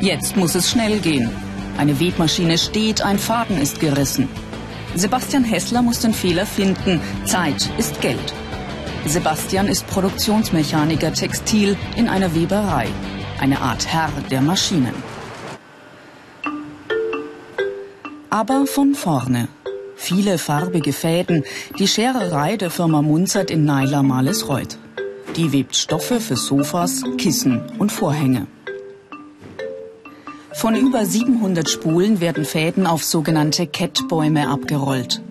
Jetzt muss es schnell gehen. Eine Webmaschine steht, ein Faden ist gerissen. Sebastian Hessler muss den Fehler finden. Zeit ist Geld. Sebastian ist Produktionsmechaniker Textil in einer Weberei. Eine Art Herr der Maschinen. Aber von vorne. Viele farbige Fäden, die Schererei der Firma Munzert in Naila Malesreuth. Die webt Stoffe für Sofas, Kissen und Vorhänge. Von über 700 Spulen werden Fäden auf sogenannte Kettbäume abgerollt.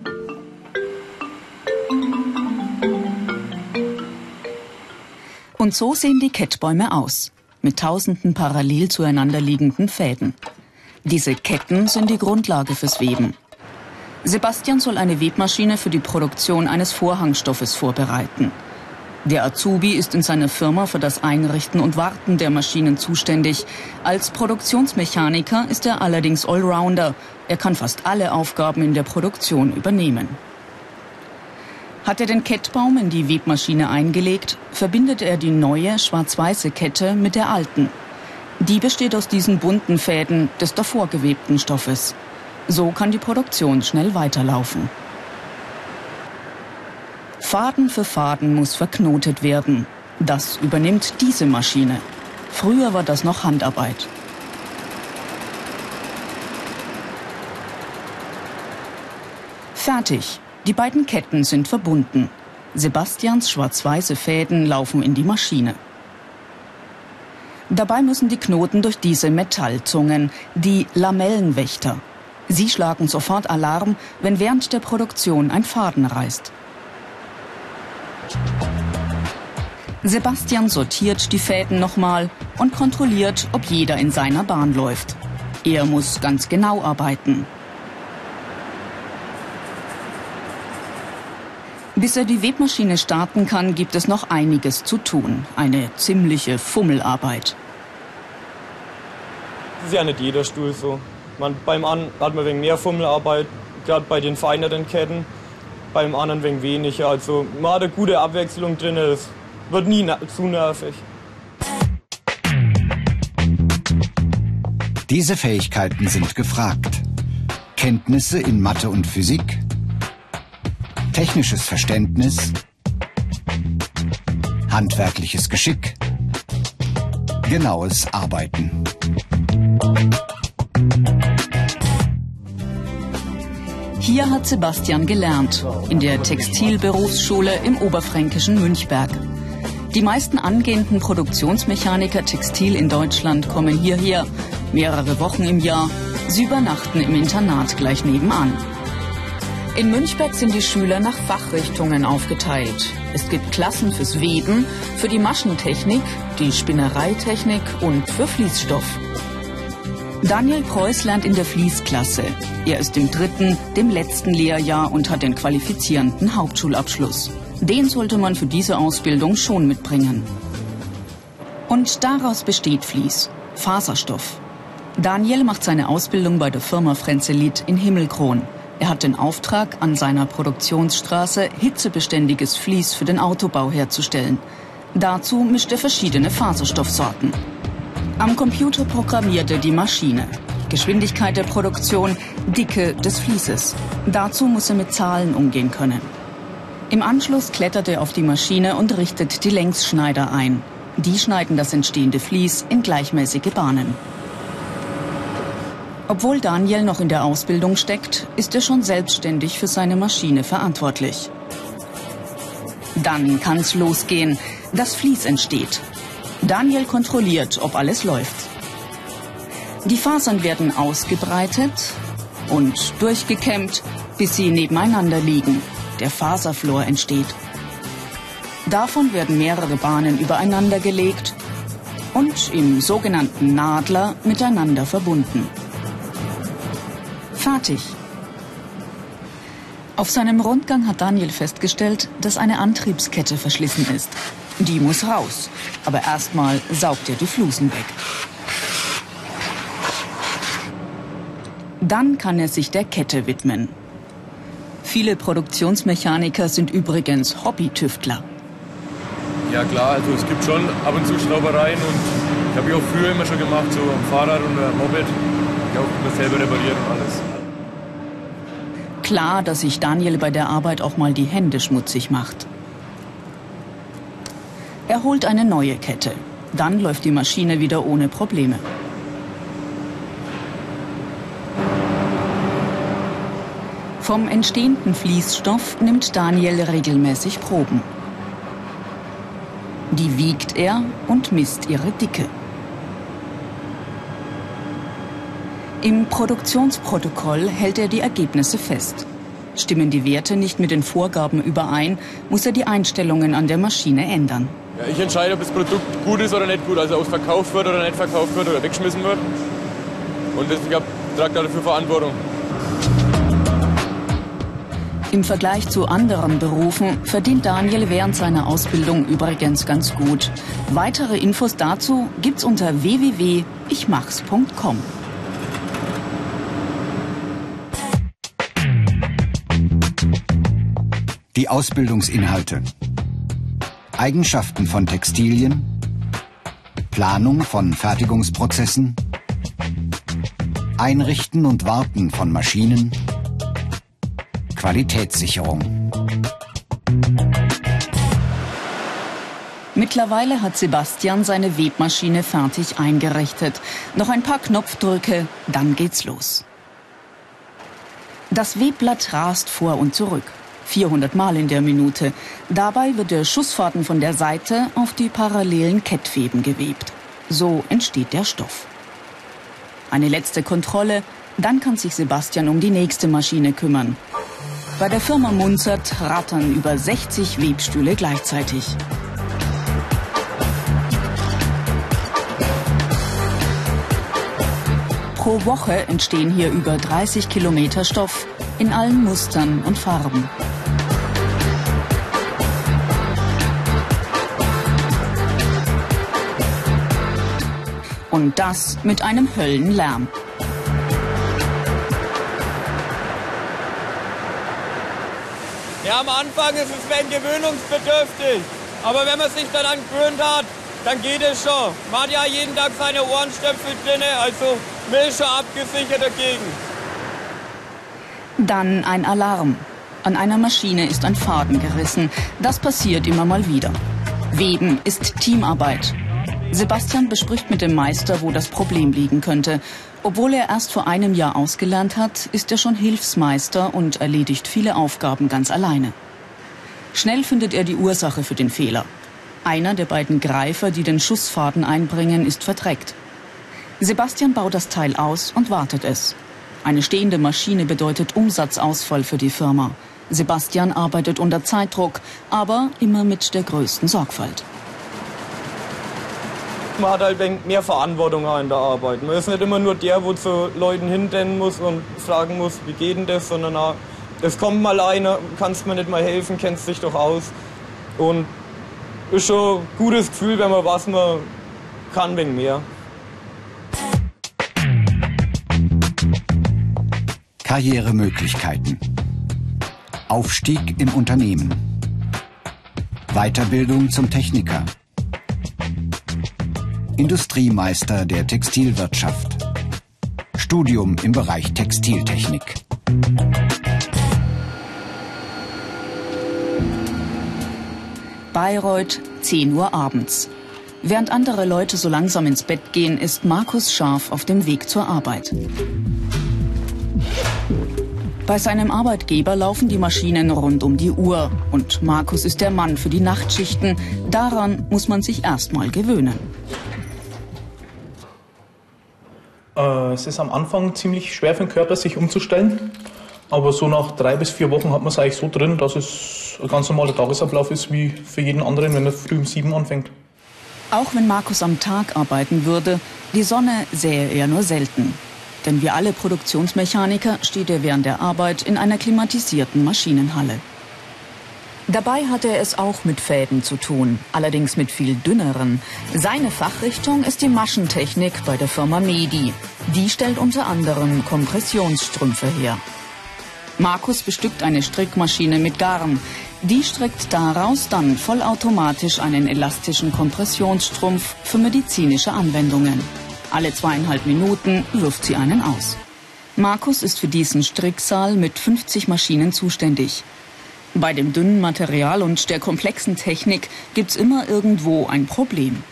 Und so sehen die Kettbäume aus, mit tausenden parallel zueinander liegenden Fäden. Diese Ketten sind die Grundlage fürs Weben. Sebastian soll eine Webmaschine für die Produktion eines Vorhangstoffes vorbereiten. Der Azubi ist in seiner Firma für das Einrichten und Warten der Maschinen zuständig. Als Produktionsmechaniker ist er allerdings Allrounder. Er kann fast alle Aufgaben in der Produktion übernehmen. Hat er den Kettbaum in die Webmaschine eingelegt, verbindet er die neue schwarz-weiße Kette mit der alten. Die besteht aus diesen bunten Fäden des davor gewebten Stoffes. So kann die Produktion schnell weiterlaufen. Faden für Faden muss verknotet werden. Das übernimmt diese Maschine. Früher war das noch Handarbeit. Fertig. Die beiden Ketten sind verbunden. Sebastians schwarz-weiße Fäden laufen in die Maschine. Dabei müssen die Knoten durch diese Metallzungen, die Lamellenwächter. Sie schlagen sofort Alarm, wenn während der Produktion ein Faden reißt. Sebastian sortiert die Fäden nochmal und kontrolliert, ob jeder in seiner Bahn läuft. Er muss ganz genau arbeiten. Bis er die Webmaschine starten kann, gibt es noch einiges zu tun. Eine ziemliche Fummelarbeit. Das ist ja nicht jeder Stuhl so. Man, beim einen hat man wegen mehr Fummelarbeit, gerade bei den feineren Ketten, beim anderen wegen weniger. Also man hat eine gute Abwechslung drin, es wird nie zu nervig. Diese Fähigkeiten sind gefragt. Kenntnisse in Mathe und Physik, technisches Verständnis, handwerkliches Geschick, genaues Arbeiten. Hier hat Sebastian gelernt, in der Textilberufsschule im oberfränkischen Münchberg. Die meisten angehenden Produktionsmechaniker Textil in Deutschland kommen hierher, mehrere Wochen im Jahr. Sie übernachten im Internat gleich nebenan. In Münchberg sind die Schüler nach Fachrichtungen aufgeteilt. Es gibt Klassen fürs Weben, für die Maschentechnik, die Spinnereitechnik und für Fließstoff. Daniel Preuß lernt in der Fließklasse. Er ist im dritten, dem letzten Lehrjahr und hat den qualifizierenden Hauptschulabschluss. Den sollte man für diese Ausbildung schon mitbringen. Und daraus besteht Fließ, Faserstoff. Daniel macht seine Ausbildung bei der Firma Frenzelit in Himmelkron. Er hat den Auftrag, an seiner Produktionsstraße hitzebeständiges Vlies für den Autobau herzustellen. Dazu mischt er verschiedene Faserstoffsorten. Am Computer programmiert er die Maschine. Geschwindigkeit der Produktion, Dicke des Fließes. Dazu muss er mit Zahlen umgehen können. Im Anschluss klettert er auf die Maschine und richtet die Längsschneider ein. Die schneiden das entstehende Vlies in gleichmäßige Bahnen. Obwohl Daniel noch in der Ausbildung steckt, ist er schon selbstständig für seine Maschine verantwortlich. Dann kann's losgehen. Das Vlies entsteht. Daniel kontrolliert, ob alles läuft. Die Fasern werden ausgebreitet und durchgekämmt, bis sie nebeneinander liegen. Der Faserflor entsteht. Davon werden mehrere Bahnen übereinander gelegt und im sogenannten Nadler miteinander verbunden. Fertig. Auf seinem Rundgang hat Daniel festgestellt, dass eine Antriebskette verschlissen ist. Die muss raus. Aber erstmal saugt er die Flusen weg. Dann kann er sich der Kette widmen. Viele Produktionsmechaniker sind übrigens Hobbytüftler. Ja klar, also es gibt schon ab und zu Schraubereien und ich habe ja auch früher immer schon gemacht, so am Fahrrad und am Moped. Ich habe auch immer selber repariert und alles. Klar, dass sich Daniel bei der Arbeit auch mal die Hände schmutzig macht. Er holt eine neue Kette. Dann läuft die Maschine wieder ohne Probleme. Vom entstehenden Fließstoff nimmt Daniel regelmäßig Proben. Die wiegt er und misst ihre Dicke. Im Produktionsprotokoll hält er die Ergebnisse fest. Stimmen die Werte nicht mit den Vorgaben überein, muss er die Einstellungen an der Maschine ändern. Ja, ich entscheide, ob das Produkt gut ist oder nicht gut, also ob es verkauft wird oder nicht verkauft wird oder weggeschmissen wird. Und ich trage dafür Verantwortung. Im Vergleich zu anderen Berufen verdient Daniel während seiner Ausbildung übrigens ganz gut. Weitere Infos dazu gibt's unter www.ichmachs.com. Die Ausbildungsinhalte. Eigenschaften von Textilien. Planung von Fertigungsprozessen. Einrichten und Warten von Maschinen. Qualitätssicherung. Mittlerweile hat Sebastian seine Webmaschine fertig eingerichtet. Noch ein paar Knopfdrücke, dann geht's los. Das Webblatt rast vor und zurück. 400 Mal in der Minute. Dabei wird der Schussfaden von der Seite auf die parallelen Kettweben gewebt. So entsteht der Stoff. Eine letzte Kontrolle, dann kann sich Sebastian um die nächste Maschine kümmern. Bei der Firma Munzert rattern über 60 Webstühle gleichzeitig. Pro Woche entstehen hier über 30 Kilometer Stoff in allen Mustern und Farben. Und das mit einem Höllenlärm. Ja, am Anfang ist es ein gewöhnungsbedürftig. Aber wenn man sich daran gewöhnt hat, dann geht es schon. Man hat ja jeden Tag seine Ohrenstöpsel drin, also schon abgesichert dagegen. Dann ein Alarm. An einer Maschine ist ein Faden gerissen. Das passiert immer mal wieder. Weben ist Teamarbeit. Sebastian bespricht mit dem Meister, wo das Problem liegen könnte. Obwohl er erst vor einem Jahr ausgelernt hat, ist er schon Hilfsmeister und erledigt viele Aufgaben ganz alleine. Schnell findet er die Ursache für den Fehler. Einer der beiden Greifer, die den Schussfaden einbringen, ist verdreckt. Sebastian baut das Teil aus und wartet es. Eine stehende Maschine bedeutet Umsatzausfall für die Firma. Sebastian arbeitet unter Zeitdruck, aber immer mit der größten Sorgfalt man hat halt mehr Verantwortung in der Arbeit. Man ist nicht immer nur der, wo zu Leuten hinrennen muss und fragen muss, wie geht denn das, sondern auch, es kommt mal einer, kannst mir nicht mal helfen, kennst dich doch aus. Und ist schon ein gutes Gefühl, wenn man was man kann, wegen mehr. Karrieremöglichkeiten. Aufstieg im Unternehmen. Weiterbildung zum Techniker. Industriemeister der Textilwirtschaft. Studium im Bereich Textiltechnik. Bayreuth, 10 Uhr abends. Während andere Leute so langsam ins Bett gehen, ist Markus Scharf auf dem Weg zur Arbeit. Bei seinem Arbeitgeber laufen die Maschinen rund um die Uhr und Markus ist der Mann für die Nachtschichten. Daran muss man sich erstmal gewöhnen. Äh, es ist am Anfang ziemlich schwer für den Körper, sich umzustellen. Aber so nach drei bis vier Wochen hat man es eigentlich so drin, dass es ein ganz normaler Tagesablauf ist wie für jeden anderen, wenn er früh um sieben anfängt. Auch wenn Markus am Tag arbeiten würde, die Sonne sähe er nur selten. Denn wie alle Produktionsmechaniker steht er während der Arbeit in einer klimatisierten Maschinenhalle. Dabei hatte er es auch mit Fäden zu tun, allerdings mit viel dünneren. Seine Fachrichtung ist die Maschentechnik bei der Firma Medi. Die stellt unter anderem Kompressionsstrümpfe her. Markus bestückt eine Strickmaschine mit Garn. Die strickt daraus dann vollautomatisch einen elastischen Kompressionsstrumpf für medizinische Anwendungen. Alle zweieinhalb Minuten wirft sie einen aus. Markus ist für diesen Stricksaal mit 50 Maschinen zuständig. Bei dem dünnen Material und der komplexen Technik gibt's immer irgendwo ein Problem.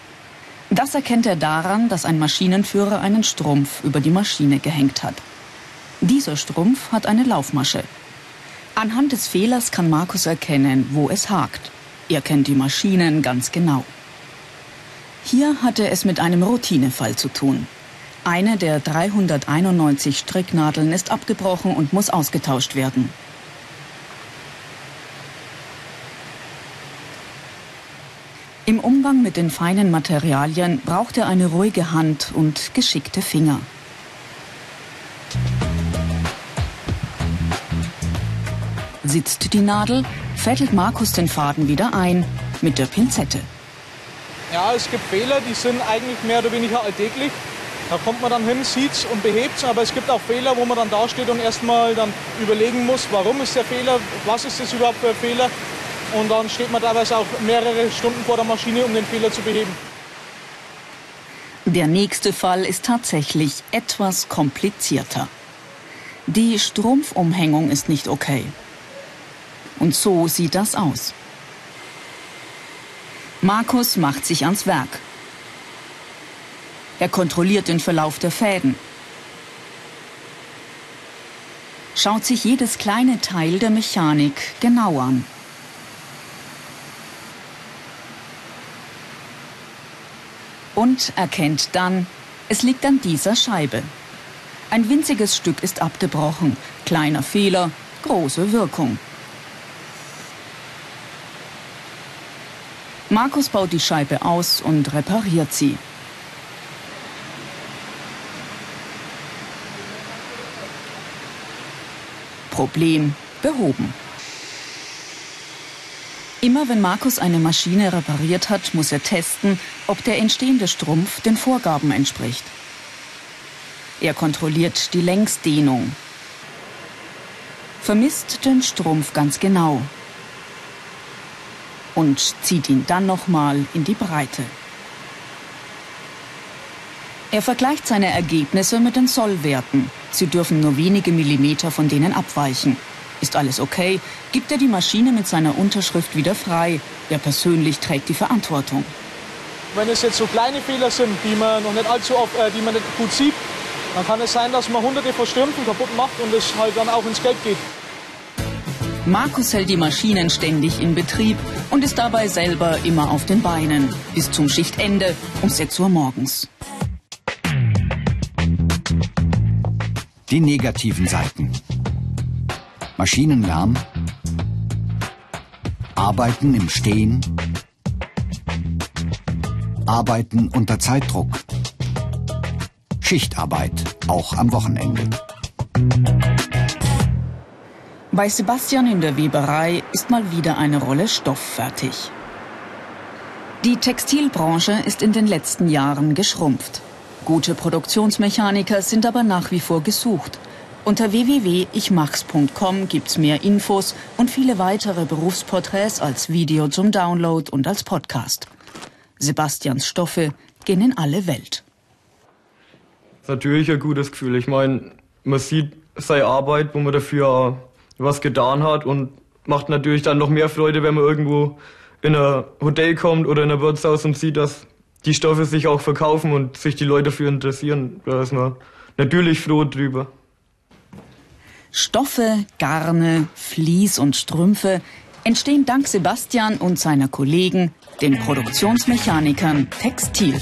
Das erkennt er daran, dass ein Maschinenführer einen Strumpf über die Maschine gehängt hat. Dieser Strumpf hat eine Laufmasche. Anhand des Fehlers kann Markus erkennen, wo es hakt. Er kennt die Maschinen ganz genau. Hier hatte es mit einem Routinefall zu tun. Eine der 391 Stricknadeln ist abgebrochen und muss ausgetauscht werden. Im Umgang mit den feinen Materialien braucht er eine ruhige Hand und geschickte Finger. Sitzt die Nadel, fettelt Markus den Faden wieder ein mit der Pinzette. Ja, es gibt Fehler, die sind eigentlich mehr oder weniger alltäglich. Da kommt man dann hin, sieht's und behebt's, aber es gibt auch Fehler, wo man dann dasteht und erstmal dann überlegen muss, warum ist der Fehler, was ist das überhaupt für ein Fehler. Und dann steht man teilweise auch mehrere Stunden vor der Maschine, um den Fehler zu beheben. Der nächste Fall ist tatsächlich etwas komplizierter. Die Strumpfumhängung ist nicht okay. Und so sieht das aus. Markus macht sich ans Werk. Er kontrolliert den Verlauf der Fäden. Schaut sich jedes kleine Teil der Mechanik genau an. Und erkennt dann, es liegt an dieser Scheibe. Ein winziges Stück ist abgebrochen. Kleiner Fehler, große Wirkung. Markus baut die Scheibe aus und repariert sie. Problem behoben. Immer wenn Markus eine Maschine repariert hat, muss er testen, ob der entstehende Strumpf den Vorgaben entspricht. Er kontrolliert die Längsdehnung, vermisst den Strumpf ganz genau und zieht ihn dann nochmal in die Breite. Er vergleicht seine Ergebnisse mit den Sollwerten. Sie dürfen nur wenige Millimeter von denen abweichen. Ist alles okay, gibt er die Maschine mit seiner Unterschrift wieder frei. Er persönlich trägt die Verantwortung. Wenn es jetzt so kleine Fehler sind, die man noch nicht allzu oft, äh, die man nicht gut sieht, dann kann es sein, dass man hunderte von Stürmpfen kaputt macht und es halt dann auch ins Geld geht. Markus hält die Maschinen ständig in Betrieb und ist dabei selber immer auf den Beinen. Bis zum Schichtende um 6 Uhr morgens. Die negativen Seiten. Maschinenlärm. Arbeiten im Stehen. Arbeiten unter Zeitdruck. Schichtarbeit, auch am Wochenende. Bei Sebastian in der Weberei ist mal wieder eine Rolle Stoff fertig. Die Textilbranche ist in den letzten Jahren geschrumpft. Gute Produktionsmechaniker sind aber nach wie vor gesucht. Unter www.ichmachs.com gibt's mehr Infos und viele weitere Berufsporträts als Video zum Download und als Podcast. Sebastians Stoffe gehen in alle Welt. Natürlich ein gutes Gefühl. Ich meine, man sieht seine Arbeit, wo man dafür was getan hat und macht natürlich dann noch mehr Freude, wenn man irgendwo in ein Hotel kommt oder in ein Wirtshaus und sieht, dass die Stoffe sich auch verkaufen und sich die Leute dafür interessieren. Da ist man natürlich froh drüber. Stoffe, Garne, Vlies und Strümpfe entstehen dank Sebastian und seiner Kollegen, den Produktionsmechanikern Textil.